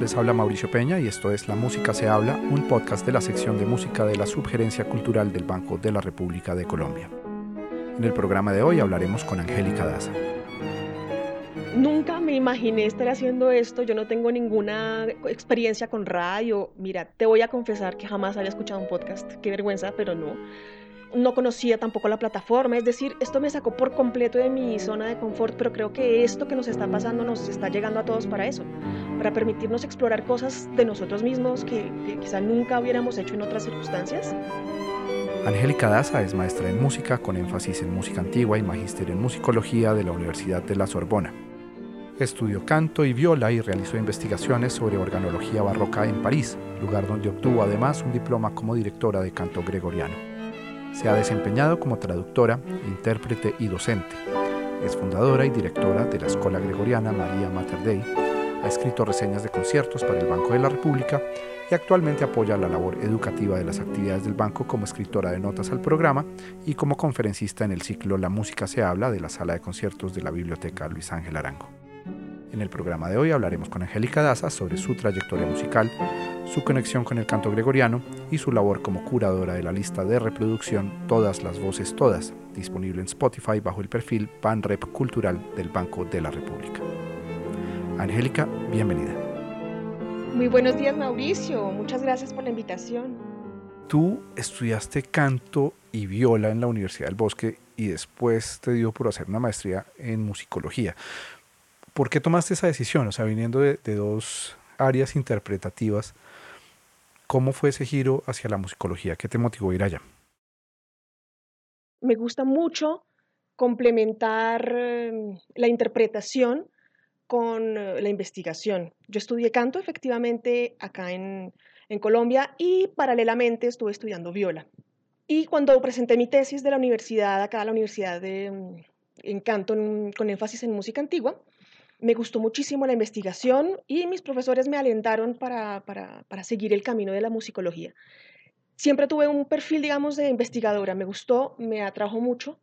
les habla Mauricio Peña y esto es La Música se habla, un podcast de la sección de música de la Subgerencia Cultural del Banco de la República de Colombia. En el programa de hoy hablaremos con Angélica Daza. Nunca me imaginé estar haciendo esto, yo no tengo ninguna experiencia con radio. Mira, te voy a confesar que jamás había escuchado un podcast, qué vergüenza, pero no no conocía tampoco la plataforma, es decir, esto me sacó por completo de mi zona de confort, pero creo que esto que nos está pasando nos está llegando a todos para eso, para permitirnos explorar cosas de nosotros mismos que, quizá nunca hubiéramos hecho en otras circunstancias. Angélica Daza es maestra en música con énfasis en música antigua y magíster en musicología de la Universidad de la Sorbona. Estudió canto y viola y realizó investigaciones sobre organología barroca en París, lugar donde obtuvo además un diploma como directora de canto gregoriano. Se ha desempeñado como traductora, intérprete y docente. Es fundadora y directora de la Escuela Gregoriana María Mater Dei. Ha escrito reseñas de conciertos para el Banco de la República y actualmente apoya la labor educativa de las actividades del banco como escritora de notas al programa y como conferencista en el ciclo La música se habla de la sala de conciertos de la Biblioteca Luis Ángel Arango. En el programa de hoy hablaremos con Angélica Daza sobre su trayectoria musical, su conexión con el canto gregoriano y su labor como curadora de la lista de reproducción Todas las Voces Todas, disponible en Spotify bajo el perfil Rep Cultural del Banco de la República. Angélica, bienvenida. Muy buenos días Mauricio, muchas gracias por la invitación. Tú estudiaste canto y viola en la Universidad del Bosque y después te dio por hacer una maestría en musicología. ¿Por qué tomaste esa decisión? O sea, viniendo de, dos áreas interpretativas, ¿cómo fue ese giro hacia la musicología? ¿Qué te motivó a ir allá? Me gusta mucho complementar em, la interpretación con eh, la investigación. Yo estudié canto efectivamente acá en, Colombia y paralelamente estuve estudiando viola. Y cuando presenté mi tesis de la universidad, acá la Universidad de, em, en Canto, con énfasis en música antigua, me gustó muchísimo la investigación y mis profesores me alentaron para, seguir el camino de la musicología. Siempre tuve un perfil, digamos, de investigadora, me gustó, me atrajo mucho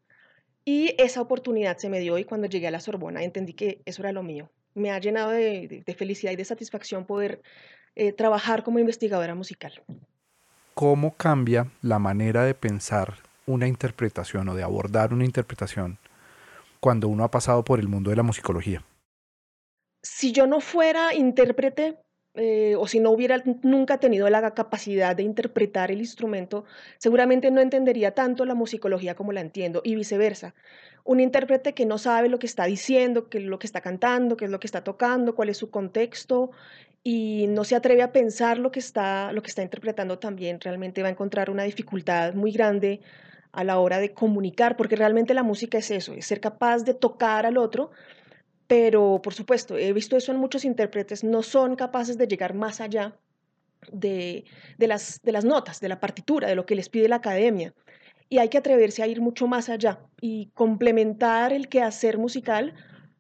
y esa oportunidad se me dio y cuando llegué a la Sorbona entendí que eso era lo mío. Me ha llenado de, felicidad y de satisfacción poder eh, trabajar como investigadora musical. ¿Cómo cambia la manera de pensar una interpretación o de abordar una interpretación cuando uno ha pasado por el mundo de la musicología? Si yo no fuera intérprete eh, o si no hubiera nunca tenido la capacidad de interpretar el instrumento, seguramente no entendería tanto la musicología como la entiendo y viceversa. Un intérprete que no sabe lo que está diciendo, qué es lo que está cantando, qué es lo que está tocando, cuál es su contexto y no se atreve a pensar lo que está, lo que está interpretando también, realmente va a encontrar una dificultad muy grande a la hora de comunicar, porque realmente la música es eso, es ser capaz de tocar al otro pero, por supuesto, he visto eso en muchos intérpretes, no son capaces de llegar más allá de, las, de las notas, de la partitura, de lo que les pide la academia. Y hay que atreverse a ir mucho más allá y complementar el quehacer musical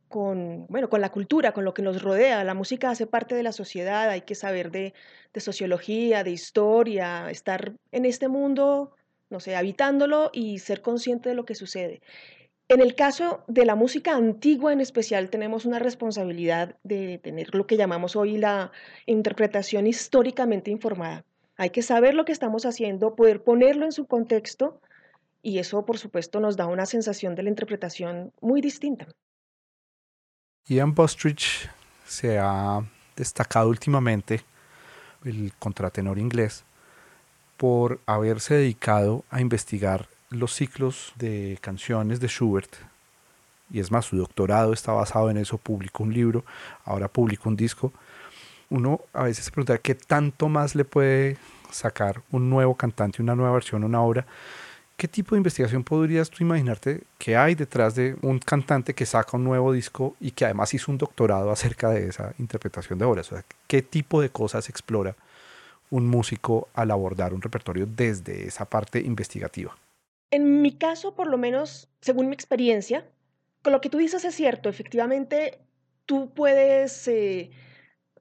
con, bueno, con la cultura, con lo que nos rodea. La música hace parte de la sociedad, hay que saber de, de sociología, de historia, estar en este mundo, no sé, habitándolo y ser consciente de lo que sucede. En el caso de la música antigua en especial, tenemos una responsabilidad de tener lo que llamamos hoy la interpretación históricamente informada. Hay que saber lo que estamos haciendo, poder ponerlo en su contexto y eso, por supuesto, nos da una sensación de la interpretación muy distinta. Ian Bostridge se ha destacado últimamente, el contratenor inglés, por haberse dedicado a investigar los ciclos de canciones de Schubert, y es más, su doctorado está basado en eso, publicó un libro, ahora publicó un disco, uno a veces se pregunta qué tanto más le puede sacar un nuevo cantante, una nueva versión, una obra. ¿Qué tipo de investigación podrías tú imaginarte que hay detrás de un cantante que saca un nuevo disco y que además hizo un doctorado acerca de esa interpretación de obras? ¿qué tipo de cosas explora un músico al abordar un repertorio desde esa parte investigativa? En mi caso, por lo menos, según mi experiencia, con lo que tú dices es cierto, efectivamente, tú puedes eh,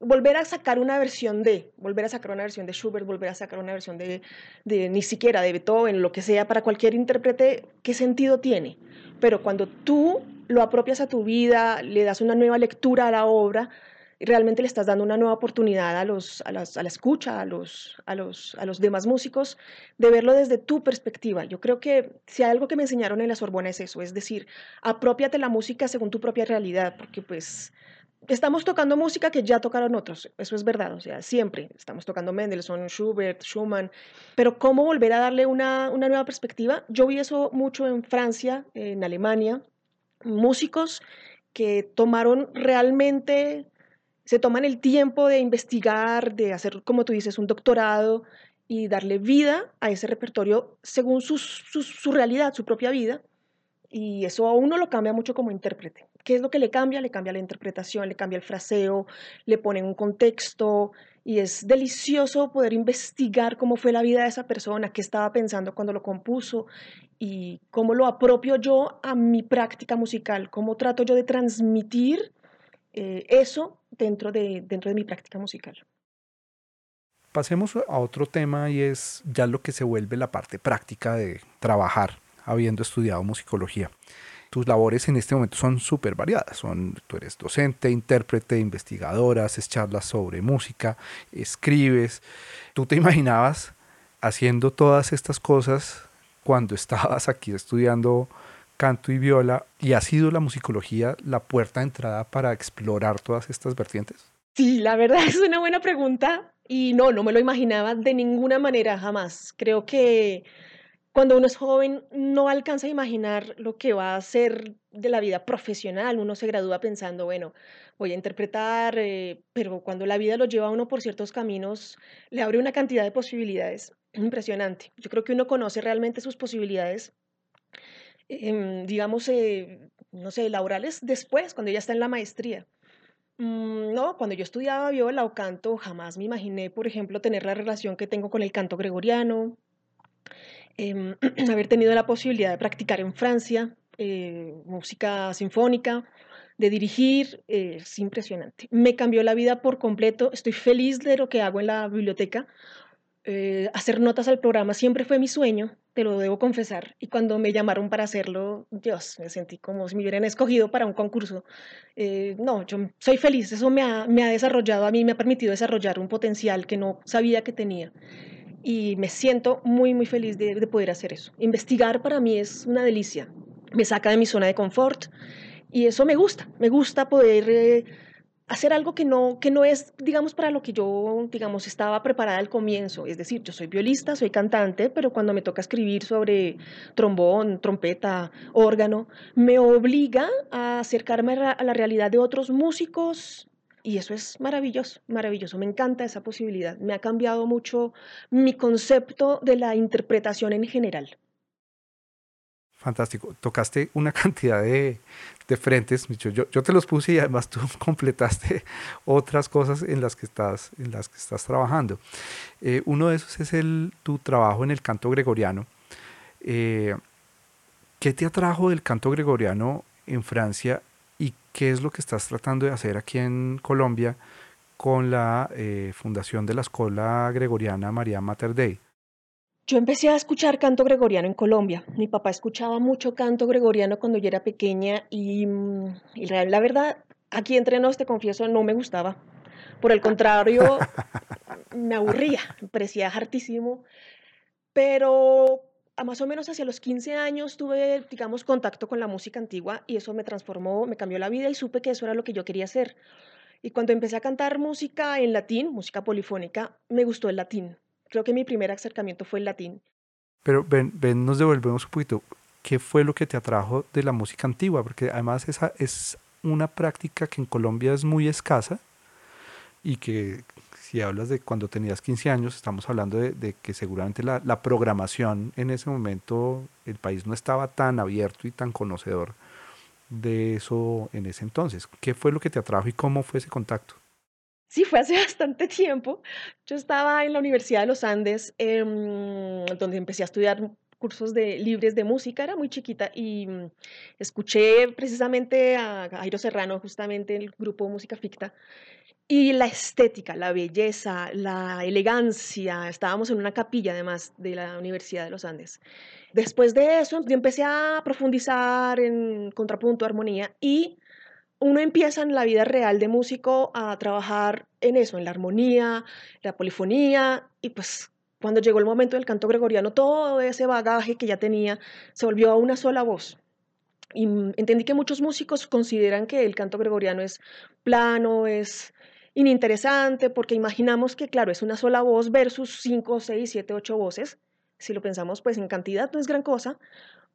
volver a sacar una versión de, volver a sacar una versión de Schubert, volver a sacar una versión de, de, ni siquiera de Beethoven, lo que sea, para cualquier intérprete, ¿qué sentido tiene? Pero cuando tú lo apropias a tu vida, le das una nueva lectura a la obra, realmente le estás dando una nueva oportunidad a, los, a, las, a la escucha, a los, a, los, a los demás músicos, de verlo desde tu perspectiva. Yo creo que si hay algo que me enseñaron en la Sorbona es eso, es decir, apropiate la música según tu propia realidad, porque pues estamos tocando música que ya tocaron otros, eso es verdad, o sea, siempre estamos tocando Mendelssohn, Schubert, Schumann, pero cómo volver a darle una, una nueva perspectiva, yo vi eso mucho en Francia, en Alemania, músicos que tomaron realmente, se toman el tiempo de investigar, de hacer, como tú dices, un doctorado y darle vida a ese repertorio según su, su realidad, su propia vida, y eso a uno lo cambia mucho como intérprete. ¿Qué es lo que le cambia? Le cambia la interpretación, le cambia el fraseo, le pone un contexto y es delicioso poder investigar cómo fue la vida de esa persona, qué estaba pensando cuando lo compuso y cómo lo apropio yo a mi práctica musical, cómo trato yo de transmitir eh, eso dentro de, dentro de mi práctica musical. Pasemos a otro tema y es ya lo que se vuelve la parte práctica de trabajar habiendo estudiado musicología tus labores en este momento son súper variadas. Son, tú eres docente, intérprete, investigadora, haces charlas sobre música, escribes. ¿Tú te imaginabas haciendo todas estas cosas cuando estabas aquí estudiando canto y viola y ha sido la musicología la puerta de entrada para explorar todas estas vertientes? Sí, la verdad es una buena pregunta y no, no me lo imaginaba de ninguna manera, jamás. Creo que cuando uno es joven no alcanza a imaginar lo que va a ser de la vida profesional. Uno se gradúa pensando, bueno, voy a interpretar, eh, pero cuando la vida lo lleva a uno por ciertos caminos, le abre una cantidad de posibilidades impresionante. Yo creo que uno conoce realmente sus posibilidades, em, digamos, eh, no sé, laborales después, cuando ya está en la maestría. Mm, no, cuando yo estudiaba viola o canto, jamás me imaginé, por ejemplo, tener la relación que tengo con el canto gregoriano, Em, haber tenido la posibilidad de practicar en Francia eh, música sinfónica, de dirigir, eh, es impresionante. Me cambió la vida por completo, estoy feliz de lo que hago en la biblioteca. Eh, hacer notas al programa siempre fue mi sueño, te lo debo confesar. Y cuando me llamaron para hacerlo, Dios, me sentí como si me hubieran escogido para un concurso. no, yo soy feliz, eso me ha, me ha desarrollado a mí, me ha permitido desarrollar un potencial que no sabía que tenía y me siento muy, muy feliz de, poder hacer eso. Investigar para mí es una delicia, me saca de mi zona de confort y eso me gusta, me gusta poder eh, hacer algo que no, que no es, digamos, para lo que yo, digamos, estaba preparada al comienzo. Es decir, yo soy violista, soy cantante, pero cuando me toca escribir sobre trombón, trompeta, órgano, me obliga a acercarme a la realidad de otros músicos, y eso es maravilloso, maravilloso. Me encanta esa posibilidad. Me ha cambiado mucho mi concepto de la interpretación en general. Fantástico. Tocaste una cantidad de, de frentes. Yo, yo, te los puse y además tú completaste otras cosas en las que estás, en las que estás trabajando. Eh, uno de esos es el, tu trabajo en el canto gregoriano. Eh, ¿Qué te atrajo del canto gregoriano en Francia y qué es lo que estás tratando de hacer aquí en Colombia con la eh, fundación de la Escuela Gregoriana María Mater Dei. Yo empecé a escuchar canto gregoriano en Colombia. Mi papá escuchaba mucho canto gregoriano cuando yo era pequeña y, mm, la verdad, aquí entre nos te confieso, no me gustaba. Por el contrario, me aburría, me parecía hartísimo. Pero a más o menos hacia los 15 años tuve, digamos, contacto con la música antigua y eso me transformó, me cambió la vida y supe que eso era lo que yo quería hacer. Y cuando empecé a cantar música en latín, música polifónica, me gustó el latín. Creo que mi primer acercamiento fue el latín. Pero ven, ven nos devolvemos un poquito. ¿Qué fue lo que te atrajo de la música antigua? Porque además esa es una práctica que en Colombia es muy escasa y que si hablas de cuando tenías 15 años, estamos hablando de, que seguramente la, la, programación en ese momento, el país no estaba tan abierto y tan conocedor de eso en ese entonces. ¿Qué fue lo que te atrajo y cómo fue ese contacto? Sí, fue hace bastante tiempo. Yo estaba en la Universidad de los Andes, em, donde empecé a estudiar cursos de, libres de música, era muy chiquita y mm, escuché precisamente a Jairo Serrano, justamente en el grupo Música Ficta, y la estética, la belleza, la elegancia. Estábamos en una capilla además de la Universidad de los Andes. Después de eso, yo empecé a profundizar en contrapunto, armonía y uno empieza en la vida real de músico a trabajar en eso, en la armonía, la polifonía, y pues cuando llegó el momento del canto gregoriano, todo ese bagaje que ya tenía se volvió a una sola voz. Y entendí que muchos músicos consideran que el canto gregoriano es plano, es ininteresante, porque imaginamos que, claro, es una sola voz versus cinco, seis, siete, ocho voces. Si lo pensamos, pues en cantidad no es gran cosa,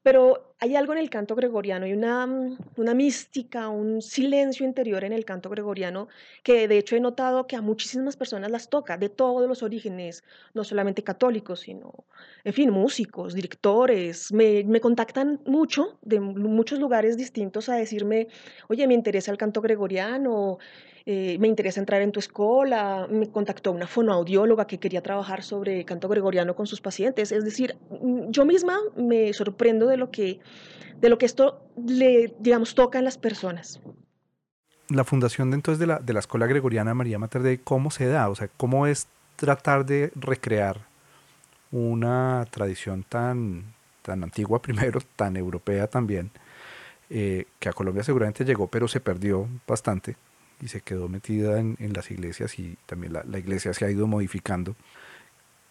pero hay algo en el canto gregoriano, hay una, mm, una mística, un silencio interior en el canto gregoriano que de hecho he notado que a muchísimas personas las toca, de todos los orígenes, no solamente católicos, sino, en fin, músicos, directores. Me, me contactan mucho de muchos lugares distintos a decirme, oye, me interesa el canto gregoriano, eh, me interesa entrar en tu escuela, me contactó una fonoaudióloga que quería trabajar sobre canto gregoriano con sus pacientes. Es decir, mm, yo misma me sorprendo de lo que, de lo que esto le, digamos, toca en las personas. La fundación entonces de la, de la Escuela Gregoriana María Mater de ¿cómo se da? O sea, ¿cómo es tratar de recrear una tradición tan, tan antigua primero, tan europea también, eh, que a Colombia seguramente llegó, pero se perdió bastante y se quedó metida en, las iglesias y también la, iglesia se ha ido modificando.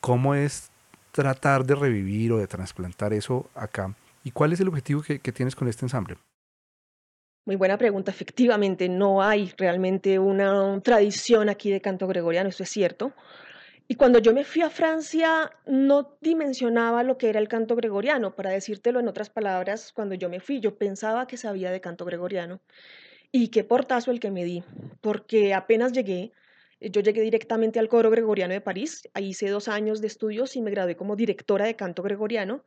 ¿Cómo es tratar de revivir o de trasplantar eso acá? ¿Y cuál es el objetivo que, tienes con este ensamble? Muy buena pregunta. Efectivamente, no hay realmente una tradición aquí de canto gregoriano, eso es cierto. Y cuando yo me fui a Francia, no dimensionaba lo que era el canto gregoriano. Para decírtelo en otras palabras, cuando yo me fui, yo pensaba que sabía de canto gregoriano. Y qué portazo el que me di, porque apenas llegué, yo llegué directamente al coro gregoriano de París, ahí hice dos años de estudios y me gradué como directora de canto gregoriano.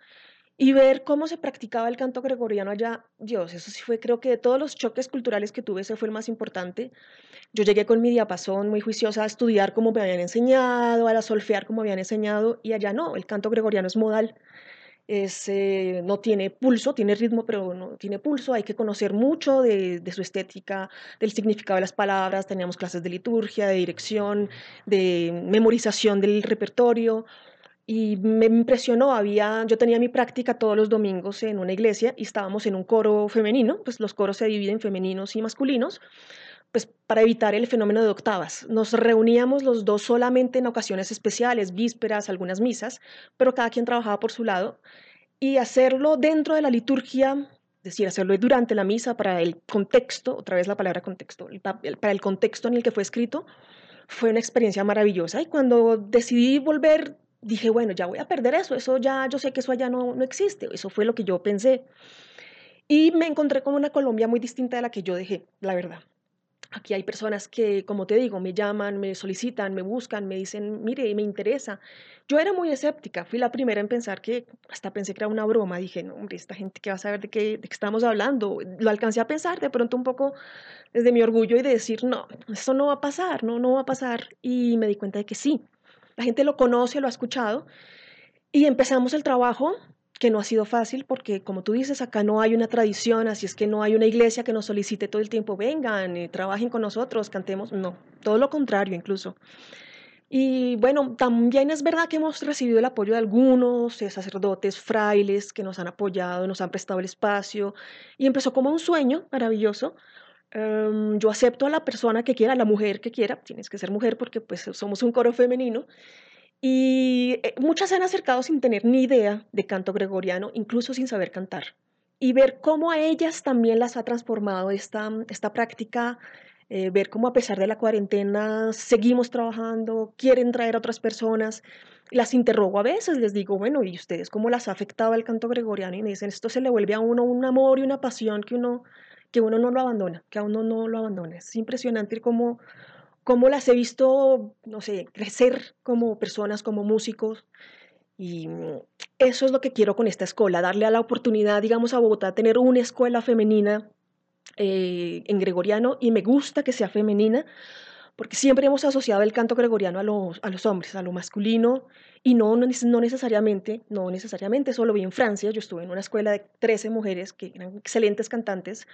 Y ver cómo se practicaba el canto gregoriano allá, Dios, eso sí fue, creo que de todos los choques culturales que tuve, ese fue el más importante. Yo llegué con mi diapasón muy juiciosa a estudiar como me habían enseñado, a solfear como me habían enseñado, y allá no, el canto gregoriano es modal no tiene pulso, tiene ritmo, pero no tiene pulso. Hay que conocer mucho de, su estética, del significado de las palabras. Teníamos clases de liturgia, de dirección, de memorización del repertorio. Y me impresionó, había, yo tenía mi práctica todos los domingos en una iglesia y estábamos en un coro femenino, pues los coros se dividen en femeninos y masculinos pues para evitar el fenómeno de octavas. Nos reuníamos los dos solamente en ocasiones especiales, vísperas, algunas misas, pero cada quien trabajaba por su lado y hacerlo dentro de la liturgia, es decir, hacerlo durante la misa para el contexto, otra vez la palabra contexto, para el contexto en el que fue escrito, fue una experiencia maravillosa y cuando decidí volver dije, bueno, ya voy a perder eso, eso ya, yo sé que eso allá no, no existe, eso fue lo que yo pensé. Y me encontré con una Colombia muy distinta de la que yo dejé, la verdad. Aquí hay personas que, como te digo, me llaman, me solicitan, me buscan, me dicen, mire, me interesa. Yo era muy escéptica, fui la primera en pensar que, hasta pensé que era una broma, dije, no, hombre, esta gente que va a saber de qué, de qué estamos hablando. Lo alcancé a pensar de pronto un poco desde mi orgullo y de decir, no, eso no va a pasar, no, no va a pasar. Y me di cuenta de que sí, la gente lo conoce, lo ha escuchado. Y empezamos el trabajo que no ha sido fácil porque, como tú dices, acá no hay una tradición, así es que no hay una iglesia que nos solicite todo el tiempo, vengan, eh, trabajen con nosotros, cantemos, no, todo lo contrario incluso. Y bueno, también es verdad que hemos recibido el apoyo de algunos eh, sacerdotes, frailes que nos han apoyado, nos han prestado el espacio y empezó como un sueño maravilloso. Em, yo acepto a la persona que quiera, a la mujer que quiera, tienes que ser mujer porque pues somos un coro femenino y eh, muchas se han acercado sin tener ni idea de canto gregoriano, incluso sin saber cantar. Y ver cómo a ellas también las ha transformado esta, esta práctica, eh, ver cómo a pesar de la cuarentena seguimos trabajando, quieren traer a otras personas. Las interrogo a veces, les digo, bueno, ¿y ustedes cómo las ha afectado el canto gregoriano? Y me dicen, esto se le vuelve a uno un amor y una pasión que uno, que uno no lo abandona, que a uno no lo abandona. Es impresionante cómo cómo las he visto, no sé, crecer como personas, como músicos. Y eso es lo que quiero con esta escuela, darle a la oportunidad, digamos, a Bogotá, tener una escuela femenina eh, en gregoriano y me gusta que sea femenina porque siempre hemos asociado el canto gregoriano a los, a los hombres, a lo masculino, y no, no, necesariamente, no necesariamente, eso lo vi en Francia, yo estuve en una escuela de 13 mujeres que eran excelentes cantantes,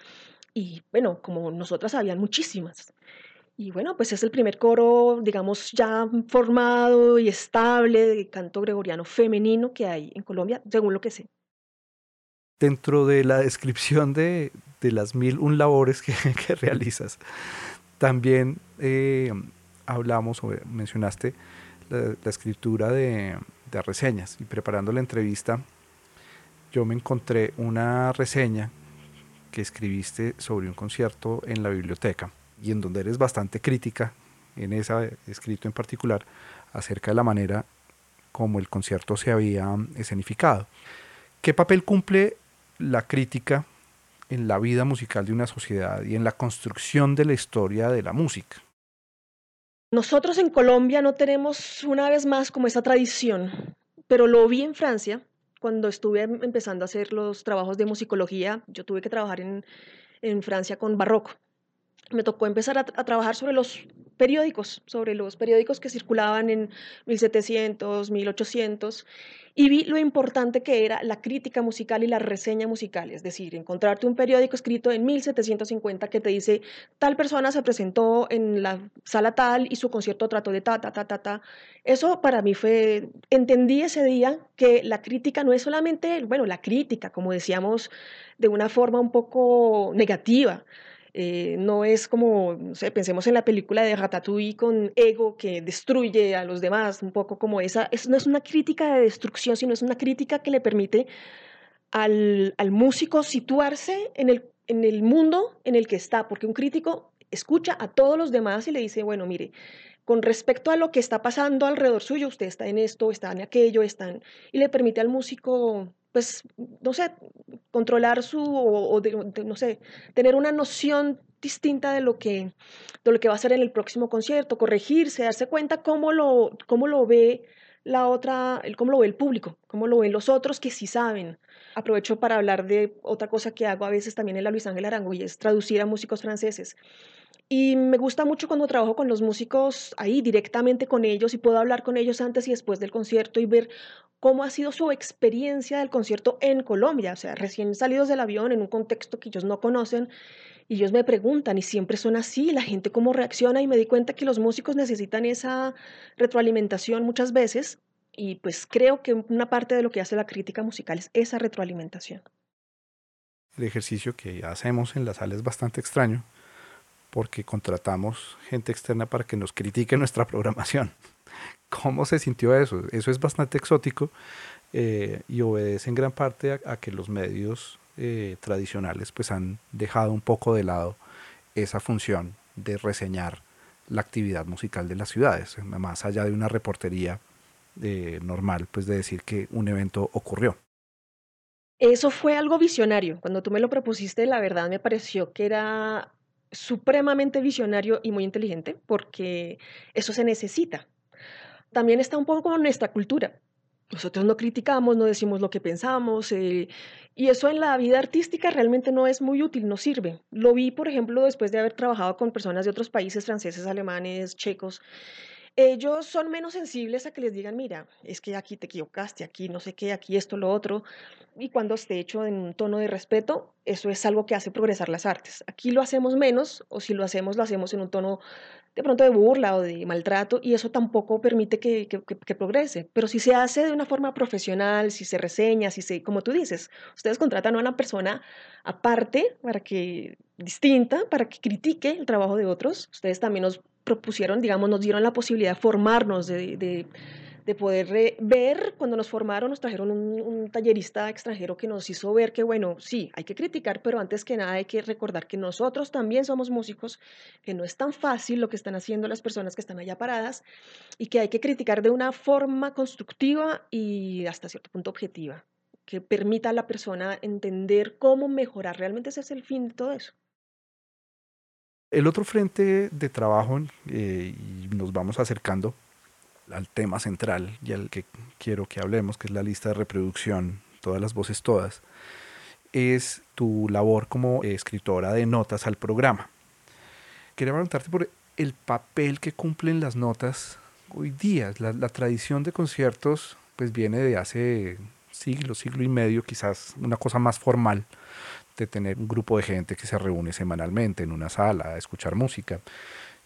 y bueno, como nosotras habían muchísimas. Y bueno, pues es el primer coro, digamos, ya formado y estable de canto gregoriano femenino que hay en Colombia, según lo que sé. Dentro de la descripción de, de las mil un labores que, realizas, también eh, hablamos o mencionaste la, escritura de, de, reseñas y preparando la entrevista yo me encontré una reseña que escribiste sobre un concierto en la biblioteca y en donde eres bastante crítica en ese escrito en particular acerca de la manera como el concierto se había escenificado. ¿Qué papel cumple la crítica en la vida musical de una sociedad y en la construcción de la historia de la música? Nosotros en Colombia no tenemos una vez más como esa tradición, pero lo vi en Francia cuando estuve empezando a hacer los trabajos de musicología. Yo tuve que trabajar en, en Francia con barroco me tocó empezar a, trabajar sobre los periódicos, sobre los periódicos que circulaban en 1700, 1800, y vi lo importante que era la crítica musical y la reseña musical, es decir, encontrarte un periódico escrito en 1750 que te dice tal persona se presentó en la sala tal y su concierto trató de ta, ta, ta, ta, ta. Eso para mí fue, entendí ese día que la crítica no es solamente, bueno, la crítica, como decíamos, de una forma un poco negativa, eh, no es como, no pensemos en la película de Ratatouille con ego que destruye a los demás, un poco como esa, no es una crítica de destrucción, sino es una crítica que le permite al, al músico situarse en el, en el mundo en el que está, porque un crítico escucha a todos los demás y le dice, bueno, mire, con respecto a lo que está pasando alrededor suyo, usted está en esto, está en aquello, están, y le permite al músico pues, no sé, controlar su, o, no sé, tener una noción distinta de lo, que, de lo que va a ser en el próximo concierto, corregirse, darse cuenta cómo lo, cómo lo ve la otra, cómo lo ve el público, cómo lo ven los otros que sí saben. Aprovecho para hablar de otra cosa que hago a veces también en la Luis Ángel Arango y es traducir a músicos franceses. Y me gusta mucho cuando trabajo con los músicos ahí directamente con ellos y puedo hablar con ellos antes y después del concierto y ver cómo ha sido su experiencia del concierto en Colombia, o sea, recién salidos del avión en un contexto que ellos no conocen y ellos me preguntan y siempre son así, la gente cómo reacciona y me di cuenta que los músicos necesitan esa retroalimentación muchas veces y pues creo que una parte de lo que hace la crítica musical es esa retroalimentación. El ejercicio que hacemos en la sala es bastante extraño porque contratamos gente externa para que nos critique nuestra programación. ¿Cómo se sintió eso? Eso es bastante exótico eh, y obedece en gran parte a, que los medios eh, tradicionales pues han dejado un poco de lado esa función de reseñar la actividad musical de las ciudades, más allá de una reportería eh, normal, pues de decir que un evento ocurrió. Eso fue algo visionario. Cuando tú me lo propusiste, la verdad me pareció que era supremamente visionario y muy inteligente, porque eso se necesita también está un poco nuestra cultura. Nosotros no criticamos, no decimos lo que pensamos, eh, y eso en la vida artística realmente no es muy útil, no sirve. Lo vi, por ejemplo, después de haber trabajado con personas de otros países, franceses, alemanes, checos. Ellos son menos sensibles a que les digan, mira, es que aquí te equivocaste, aquí no sé qué, aquí esto, lo otro. Y cuando esté hecho en un tono de respeto, eso es algo que hace progresar las artes. Aquí lo hacemos menos, o si lo hacemos, lo hacemos en un tono de pronto de burla o de maltrato y eso tampoco permite que, que, progrese. Pero si se hace de una forma profesional, si se reseña, si se, como tú dices, ustedes contratan a una persona aparte para que, distinta, para que critique el trabajo de otros. Ustedes también nos propusieron, digamos, nos dieron la posibilidad de formarnos, de, de de poder ver, cuando nos formaron, nos trajeron un, tallerista extranjero que nos hizo ver que, bueno, sí, hay que criticar, pero antes que nada hay que recordar que nosotros también somos músicos, que no es tan fácil lo que están haciendo las personas que están allá paradas y que hay que criticar de una forma constructiva y hasta cierto punto objetiva, que permita a la persona entender cómo mejorar. Realmente ese es el fin de todo eso. El otro frente de trabajo, eh, y nos vamos acercando al tema central y al que quiero que hablemos, que es la lista de reproducción, todas las voces todas, es tu labor como escritora de notas al programa. Quería preguntarte por el papel que cumplen las notas hoy día. La, la tradición de conciertos pues viene de hace siglo, siglo y medio, quizás una cosa más formal de tener un grupo de gente que se reúne semanalmente en una sala a escuchar música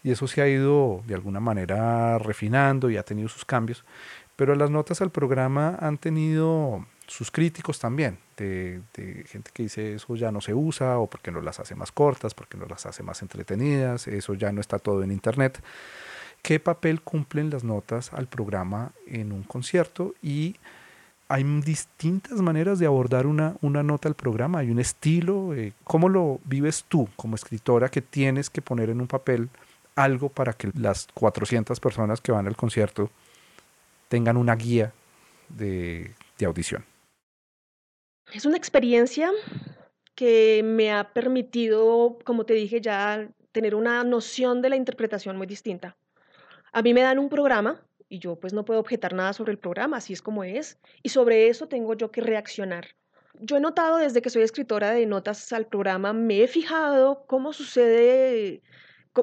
y eso se ha ido de alguna manera refinando y ha tenido sus cambios, pero las notas al programa han tenido sus críticos también, de, gente que dice eso ya no se usa o porque no las hace más cortas, porque no las hace más entretenidas, eso ya no está todo en internet. ¿Qué papel cumplen las notas al programa en un concierto? Y hay distintas maneras de abordar una, una nota al programa, hay un estilo. Eh, ¿Cómo lo vives tú como escritora que tienes que poner en un papel algo para que las 400 personas que van al concierto tengan una guía de audición? Es una experiencia que me ha permitido, como te dije ya, tener una noción de la interpretación muy distinta. A mí me dan un programa y yo pues no puedo objetar nada sobre el programa, así es como es, y sobre eso tengo yo que reaccionar. Yo he notado desde que soy escritora de notas al programa, me he fijado cómo sucede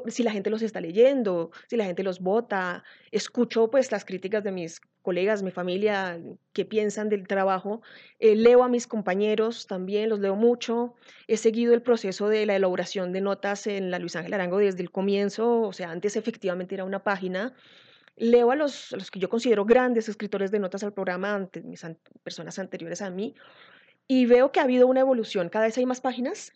si la gente los está leyendo, si la gente los vota, escucho pues las críticas de mis colegas, mi familia, que piensan del trabajo, eh, leo a mis compañeros también, los leo mucho, he seguido el proceso de la elaboración de notas en la Luis Ángel Arango desde el comienzo, o sea, antes efectivamente era una página, leo a los, que yo considero grandes escritores de notas al programa, antes, personas anteriores a mí, y veo que ha habido una evolución, cada vez hay más páginas,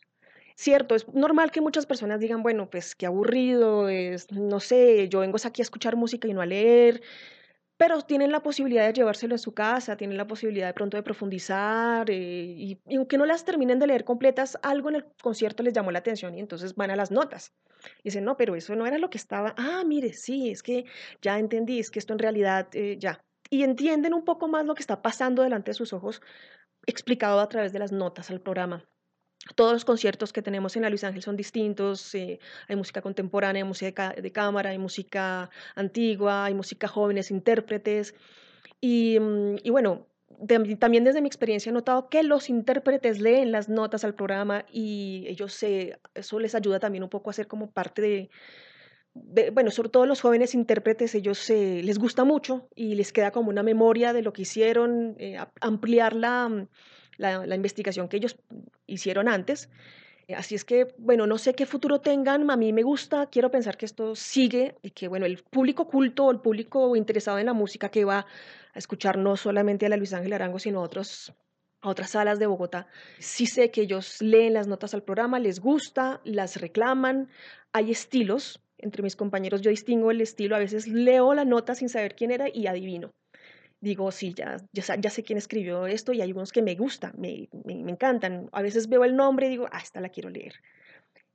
Cierto, es normal que muchas personas digan, bueno, pues qué aburrido, no sé, yo vengo aquí a escuchar música y no a leer, pero tienen la posibilidad de llevárselo en su casa, tienen la posibilidad de pronto de profundizar, eh, y, aunque no las terminen de leer completas, algo en el concierto les llamó la atención y entonces van a las notas. Y dicen, no, pero eso no era lo que estaba, ah, mire, sí, es que ya entendí, es que esto en realidad eh, ya. Y entienden un poco más lo que está pasando delante de sus ojos, explicado a través de las notas al programa. Todos los conciertos que tenemos en la Luis Ángel son distintos. Eh, hay música contemporánea, hay música de cámara, hay música antigua, hay música jóvenes, intérpretes. Y, mm, bueno, también desde mi experiencia he notado que los intérpretes leen las notas al programa y ellos se, eso les ayuda también un poco a ser como parte de, bueno, sobre todo los jóvenes intérpretes, ellos les gusta mucho y les queda como una memoria de lo que hicieron, eh, ampliar la la, investigación que ellos hicieron antes. Así es que, bueno, no sé qué futuro tengan, a mí me gusta, quiero pensar que esto sigue y que, bueno, el público culto, el público interesado en la música que va a escuchar no solamente a la Luis Ángel Arango, sino a, otros, a otras salas de Bogotá, sí sé que ellos leen las notas al programa, les gusta, las reclaman, hay estilos, entre mis compañeros yo distingo el estilo, a veces leo la nota sin saber quién era y adivino digo, sí, ya, ya, sé quién escribió esto y hay unos que me gustan, me, me, encantan. A veces veo el nombre y digo, ah, esta la quiero leer.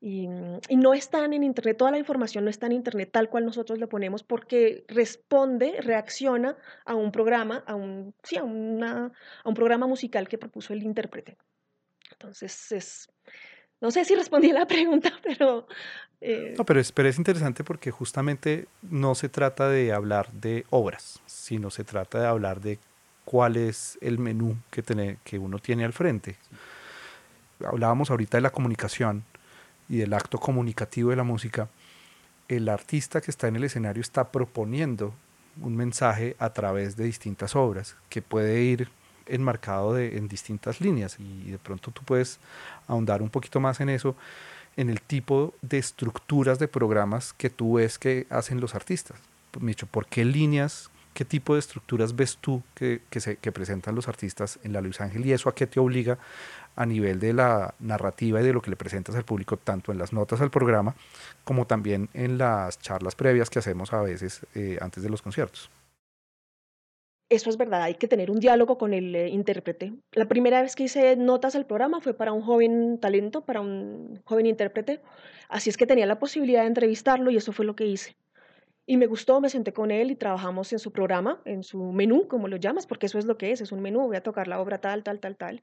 Y, y, no están en Internet, toda la información no está en Internet tal cual nosotros le ponemos porque responde, reacciona a un programa, a un, sí, a, una, a un programa musical que propuso el intérprete. Entonces, es, no sé si respondí a la pregunta, pero... Eh, no, pero es, pero es interesante porque justamente no se trata de hablar de obras, sino se trata de hablar de cuál es el menú que, tiene, que uno tiene al frente. Hablábamos ahorita de la comunicación y del acto comunicativo de la música. El artista que está en el escenario está proponiendo un mensaje a través de distintas obras que puede ir enmarcado de, en distintas líneas y de pronto tú puedes ahondar un poquito más en eso, en el tipo de estructuras de programas que tú ves que hacen los artistas. Micho, ¿por qué líneas, qué tipo de estructuras ves tú que, que, se, que presentan los artistas en la Luis Ángel y eso a qué te obliga a nivel de la narrativa y de lo que le presentas al público, tanto en las notas al programa como también en las charlas previas que hacemos a veces eh, antes de los conciertos? Eso es verdad, hay que tener un diálogo con el eh, intérprete. La primera vez que hice notas al programa fue para un joven talento, para un joven intérprete, así es que tenía la posibilidad de entrevistarlo y eso fue lo que hice. Y me gustó, me senté con él y trabajamos en su programa, en su menú, como lo llamas, porque eso es lo que es, es un menú, voy a tocar la obra tal, tal, tal, tal.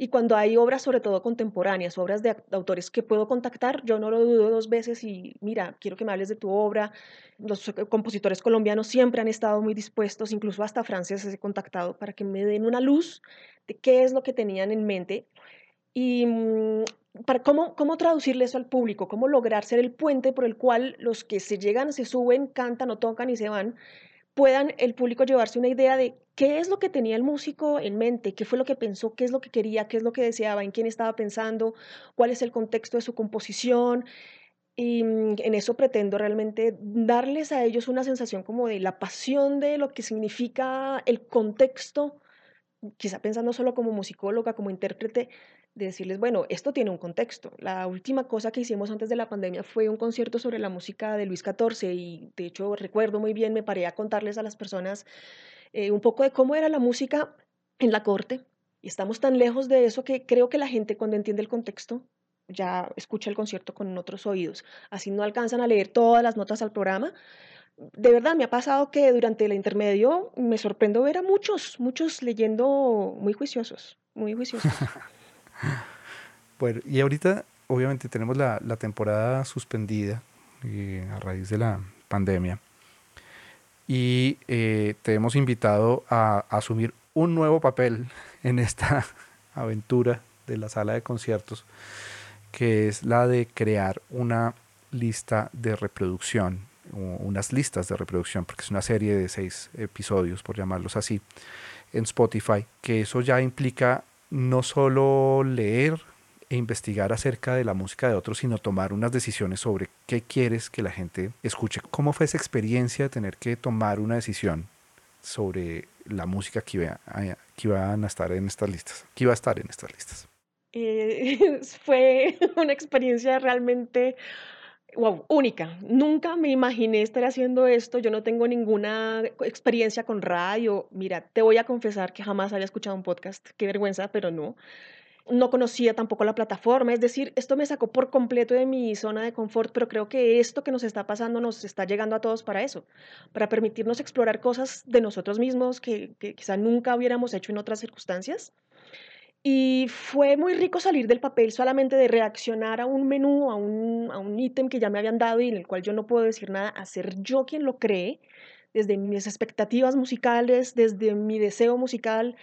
Y cuando hay obras, sobre todo contemporáneas, obras de, autores que puedo contactar, yo no lo dudo dos veces y mira, quiero que me hables de tu obra. Los compositores colombianos siempre han estado muy dispuestos, incluso hasta Francia se ha contactado para que me den una luz de qué es lo que tenían en mente. Y mm, para cómo, cómo traducirle eso al público, cómo lograr ser el puente por el cual los que se llegan, se suben, cantan o tocan y se van, puedan el público llevarse una idea de qué es lo que tenía el músico en mente, qué fue lo que pensó, qué es lo que quería, qué es lo que deseaba, en quién estaba pensando, cuál es el contexto de su composición. Y mm, en eso pretendo realmente darles a ellos una sensación como de la pasión de lo que significa el contexto quizá pensando solo como musicóloga, como intérprete, de decirles, bueno, esto tiene un contexto. La última cosa que hicimos antes de la pandemia fue un concierto sobre la música de Luis XIV y de hecho recuerdo muy bien, me paré a contarles a las personas eh, un poco de cómo era la música en la corte y estamos tan lejos de eso que creo que la gente cuando entiende el contexto ya escucha el concierto con otros oídos. Así no alcanzan a leer todas las notas al programa. De verdad, me ha pasado que durante el intermedio me sorprendo ver a muchos, muchos leyendo muy juiciosos, muy juiciosos. bueno, y ahorita obviamente tenemos la, la temporada suspendida eh, a raíz de la pandemia. Y eh, te hemos invitado a, a asumir un nuevo papel en esta aventura de la sala de conciertos que es la de crear una lista de reproducción, unas listas de reproducción, porque es una serie de seis episodios, por llamarlos así, en Spotify, que eso ya implica no solo leer e investigar acerca de la música de otros, sino tomar unas decisiones sobre qué quieres que la gente escuche. ¿Cómo fue esa experiencia de tener que tomar una decisión sobre la música que iba a, que a estar en estas listas, que iba a estar en estas listas? Eh, fue una experiencia realmente wow, única. Nunca me imaginé estar haciendo esto. Yo no tengo ninguna experiencia con radio. Mira, te voy a confesar que jamás había escuchado un podcast. Qué vergüenza, pero no. No conocía tampoco la plataforma. Es decir, esto me sacó por completo de mi zona de confort, pero creo que esto que nos está pasando nos está llegando a todos para eso, para permitirnos explorar cosas de nosotros mismos que, que quizá nunca hubiéramos hecho en otras circunstancias. Y fue muy rico salir del papel solamente de reaccionar a un menú, a un, a un ítem que ya me habían dado y en el cual yo no puedo decir nada, a ser yo quien lo cree, desde mis expectativas musicales, desde mi deseo musical,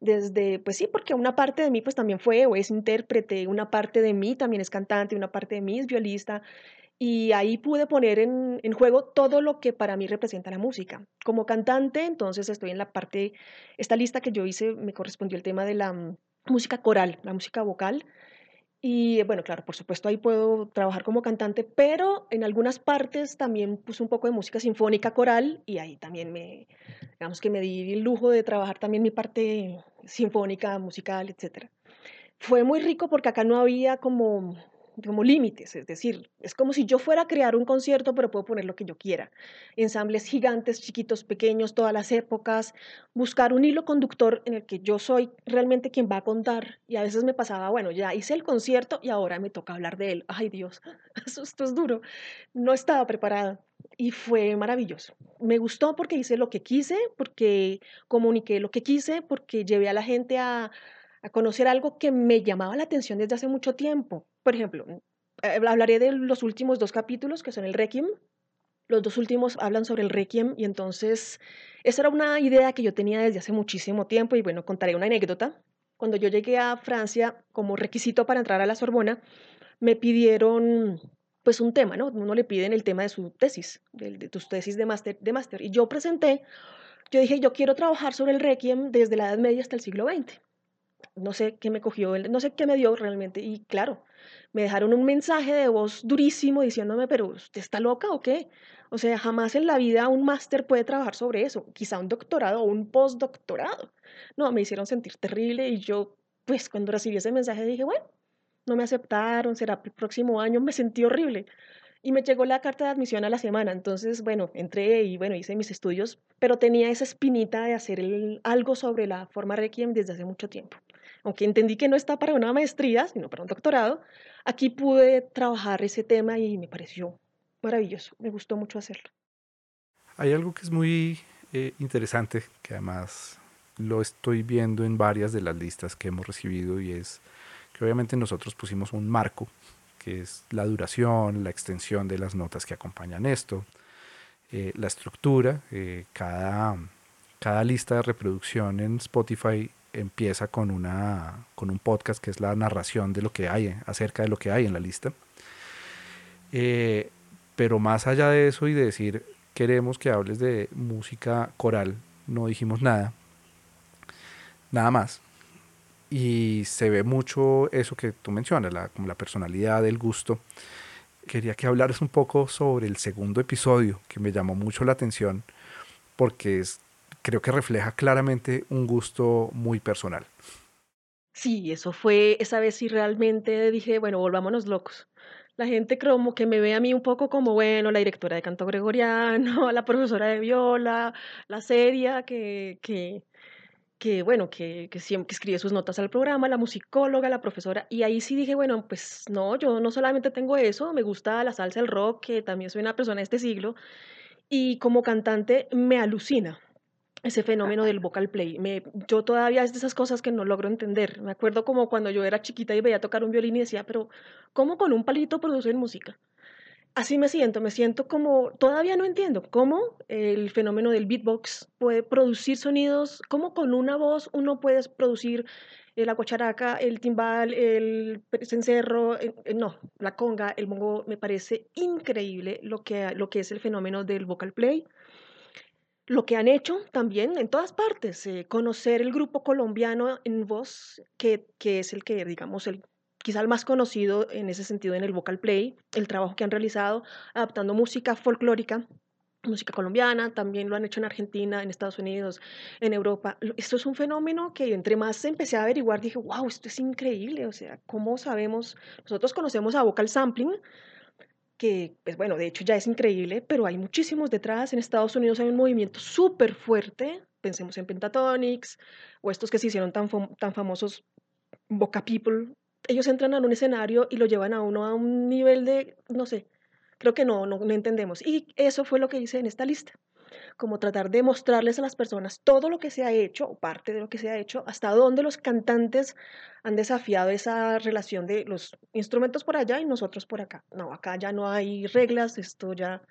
desde, pues sí, porque una parte de mí pues también fue o es intérprete, una parte de mí también es cantante, una parte de mí es violista, y ahí pude poner en, en, juego todo lo que para mí representa la música. Como cantante, entonces estoy en la parte, esta lista que yo hice me correspondió el tema de la música coral, la música vocal. Y bueno, claro, por supuesto ahí puedo trabajar como cantante, pero en algunas partes también puse un poco de música sinfónica coral y ahí también me, digamos que me di el lujo de trabajar también mi parte sinfónica, musical, etc. Fue muy rico porque acá no había como como límites, es decir, es como si yo fuera a crear un concierto, pero puedo poner lo que yo quiera. Ensambles gigantes, chiquitos, pequeños, todas las épocas, buscar un hilo conductor en el que yo soy realmente quien va a contar. Y a veces me pasaba, bueno, ya hice el concierto y ahora me toca hablar de él. Ay Dios, esto es duro. No estaba preparada y fue maravilloso. Me gustó porque hice lo que quise, porque comuniqué lo que quise, porque llevé a la gente a a conocer algo que me llamaba la atención desde hace mucho tiempo. Por ejemplo, eh, hablaré de los últimos dos capítulos, que son el Requiem. Los dos últimos hablan sobre el Requiem y entonces esa era una idea que yo tenía desde hace muchísimo tiempo y bueno, contaré una anécdota. Cuando yo llegué a Francia como requisito para entrar a la Sorbona, me pidieron pues un tema, ¿no? Uno le piden el tema de su tesis, de, de tus tesis de máster, de máster. Y yo presenté, yo dije, yo quiero trabajar sobre el Requiem desde la Edad Media hasta el siglo XX no sé qué me cogió, no sé qué me dio realmente. Y claro, me dejaron un mensaje de voz durísimo diciéndome, pero ¿usted está loca o qué? O sea, jamás en la vida un máster puede trabajar sobre eso, quizá un doctorado o un postdoctorado. No, me hicieron sentir terrible y yo, pues cuando recibí ese mensaje dije, bueno, no me aceptaron, será el próximo año, me sentí horrible. Y me llegó la carta de admisión a la semana, entonces, bueno, entré y bueno, hice mis estudios, pero tenía esa espinita de hacer algo sobre la forma Requiem desde hace mucho tiempo aunque entendí que no está para una maestría, sino para un doctorado, aquí pude trabajar ese tema y me pareció maravilloso, me gustó mucho hacerlo. Hay algo que es muy eh, interesante, que además lo estoy viendo en varias de las listas que hemos recibido y es que obviamente nosotros pusimos un marco, que es la duración, la extensión de las notas que acompañan esto, eh, la estructura, eh, cada, cada lista de reproducción en Spotify empieza con, una, con un podcast que es la narración de lo que hay, acerca de lo que hay en la lista. Eh, pero más allá de eso y de decir, queremos que hables de música coral, no dijimos nada, nada más. Y se ve mucho eso que tú mencionas, la, como la personalidad, el gusto. Quería que hablaras un poco sobre el segundo episodio, que me llamó mucho la atención, porque es creo que refleja claramente un gusto muy personal. Sí, eso fue, esa vez sí realmente dije, bueno, volvámonos locos. La gente como que me ve a mí un poco como, bueno, la directora de canto gregoriano, la profesora de viola, la seria que, que, que bueno, que, que siempre escribe sus notas al programa, la musicóloga, la profesora, y ahí sí dije, bueno, pues no, yo no solamente tengo eso, me gusta la salsa, el rock, que también soy una persona de este siglo, y como cantante me alucina ese fenómeno del vocal play. Me, yo todavía es de esas cosas que no logro entender. Me acuerdo como cuando yo era chiquita y veía tocar un violín y decía, pero ¿cómo con un palito producen música? Así me siento, me siento como, todavía no entiendo cómo el fenómeno del beatbox puede producir sonidos, cómo con una voz uno puede producir la guacharaca, el timbal, el cencerro, no, la conga, el mongo, me parece increíble lo que, lo que es el fenómeno del vocal play lo que han hecho también en todas partes, eh, conocer el grupo colombiano en voz, que, que, es el que, digamos, el, quizá el más conocido en ese sentido en el vocal play, el trabajo que han realizado adaptando música folclórica, música colombiana, también lo han hecho en Argentina, en Estados Unidos, en Europa. Esto es un fenómeno que entre más empecé a averiguar, dije, wow, esto es increíble, o sea, ¿cómo sabemos? Nosotros conocemos a vocal sampling, que, pues bueno, de hecho ya es increíble, pero hay muchísimos detrás. En Estados Unidos hay un movimiento súper fuerte, pensemos en Pentatonics, o estos que se hicieron tan, tan famosos, Boca People. Ellos entran a un escenario y lo llevan a uno a un nivel de, no sé, creo que no, no, no entendemos. Y eso fue lo que hice en esta lista como tratar de mostrarles a las personas todo lo que se ha hecho, o parte de lo que se ha hecho, hasta dónde los cantantes han desafiado esa relación de los instrumentos por allá y nosotros por acá. No, acá ya no hay reglas, esto ya,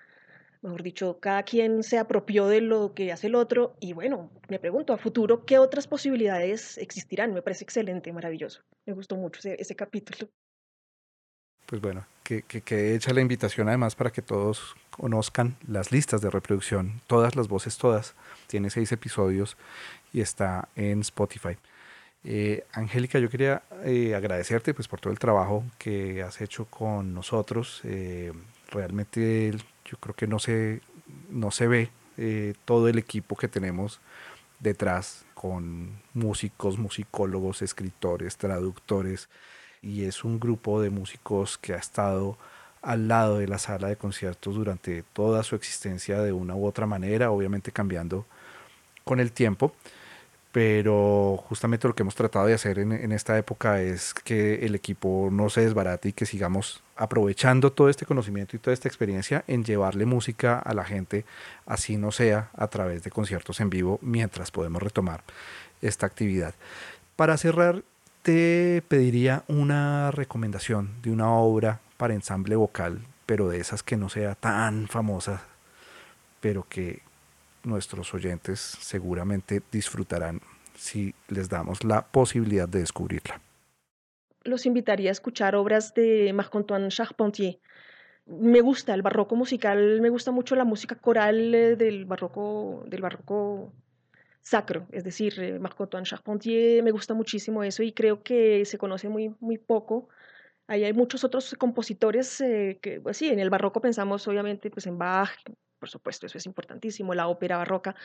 mejor dicho, cada quien se apropió de lo que hace el otro y bueno, me pregunto a futuro qué otras posibilidades existirán. Me parece excelente, maravilloso. Me gustó mucho ese, capítulo pues bueno, que, que, hecha la invitación además para que todos conozcan las listas de reproducción, todas las voces, todas. Tiene seis episodios y está en Spotify. Eh, Angélica, yo quería eh, agradecerte pues, por todo el trabajo que has hecho con nosotros. Eh, realmente yo creo que no se, no se ve todo el equipo que tenemos detrás con músicos, musicólogos, escritores, traductores, y es un grupo de músicos que ha estado al lado de la sala de conciertos durante toda su existencia de una u otra manera, obviamente cambiando con el tiempo, pero justamente lo que hemos tratado de hacer en, esta época es que el equipo no se desbarate y que sigamos aprovechando todo este conocimiento y toda esta experiencia en llevarle música a la gente, así no sea a través de conciertos en vivo, mientras podemos retomar esta actividad. Para cerrar, te pediría una recomendación de una obra para ensamble vocal, pero de esas que no sea tan famosa, pero que nuestros oyentes seguramente disfrutarán si les damos la posibilidad de descubrirla. Los invitaría a escuchar obras de Marc-Antoine Charpentier. Me gusta el barroco musical, me gusta mucho la música coral eh, del barroco, del barroco sacro, es decir, eh, Marc-Antoine Charpentier, me gusta muchísimo eso y creo que se conoce muy, muy poco. Ahí hay muchos otros compositores eh, que, pues sí, en el barroco pensamos obviamente pues en Bach, por supuesto, eso es importantísimo, la ópera barroca,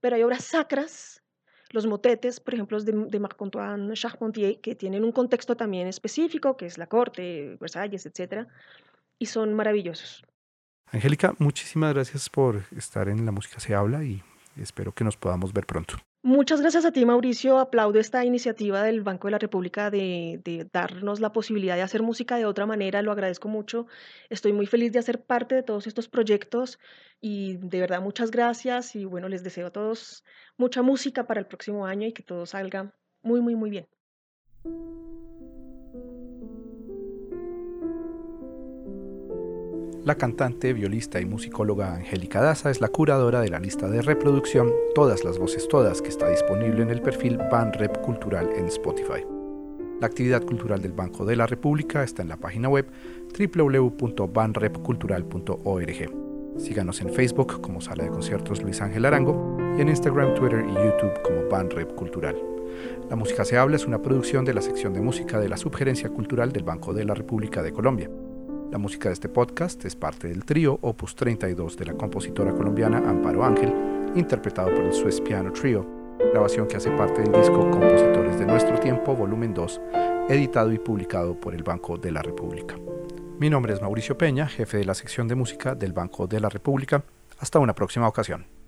pero hay obras sacras, los motetes, por ejemplo, de, de Marc-Antoine Charpentier, que tienen un contexto también específico, que es la corte, Versalles, etc., y son maravillosos. Angélica, muchísimas gracias por estar en La Música se habla y espero que nos podamos ver pronto. Muchas gracias a ti, Mauricio. Aplaudo esta iniciativa del Banco de la República de, darnos la posibilidad de hacer música de otra manera. Lo agradezco mucho. Estoy muy feliz de hacer parte de todos estos proyectos y de verdad muchas gracias. Y bueno, les deseo a todos mucha música para el próximo año y que todo salga muy, muy, muy bien. La cantante, violista y musicóloga Angélica Daza es la curadora de la lista de reproducción Todas las voces todas que está disponible en el perfil Banrep Cultural en Spotify. La actividad cultural del Banco de la República está en la página web www.banrepcultural.org. Síganos en Facebook como Sala de Conciertos Luis Ángel Arango y en Instagram, Twitter y YouTube como Banrep Cultural. La música se habla es una producción de la sección de música de la Subgerencia Cultural del Banco de la República de Colombia. La música de este podcast es parte del trío Opus 32 de la compositora colombiana Amparo Ángel interpretado por el Swiss Piano Trio, grabación que hace parte del disco Compositores de Nuestro Tiempo, volumen 2, editado y publicado por el Banco de la República. Mi nombre es Mauricio Peña, jefe de la sección de música del Banco de la República. Hasta una próxima ocasión.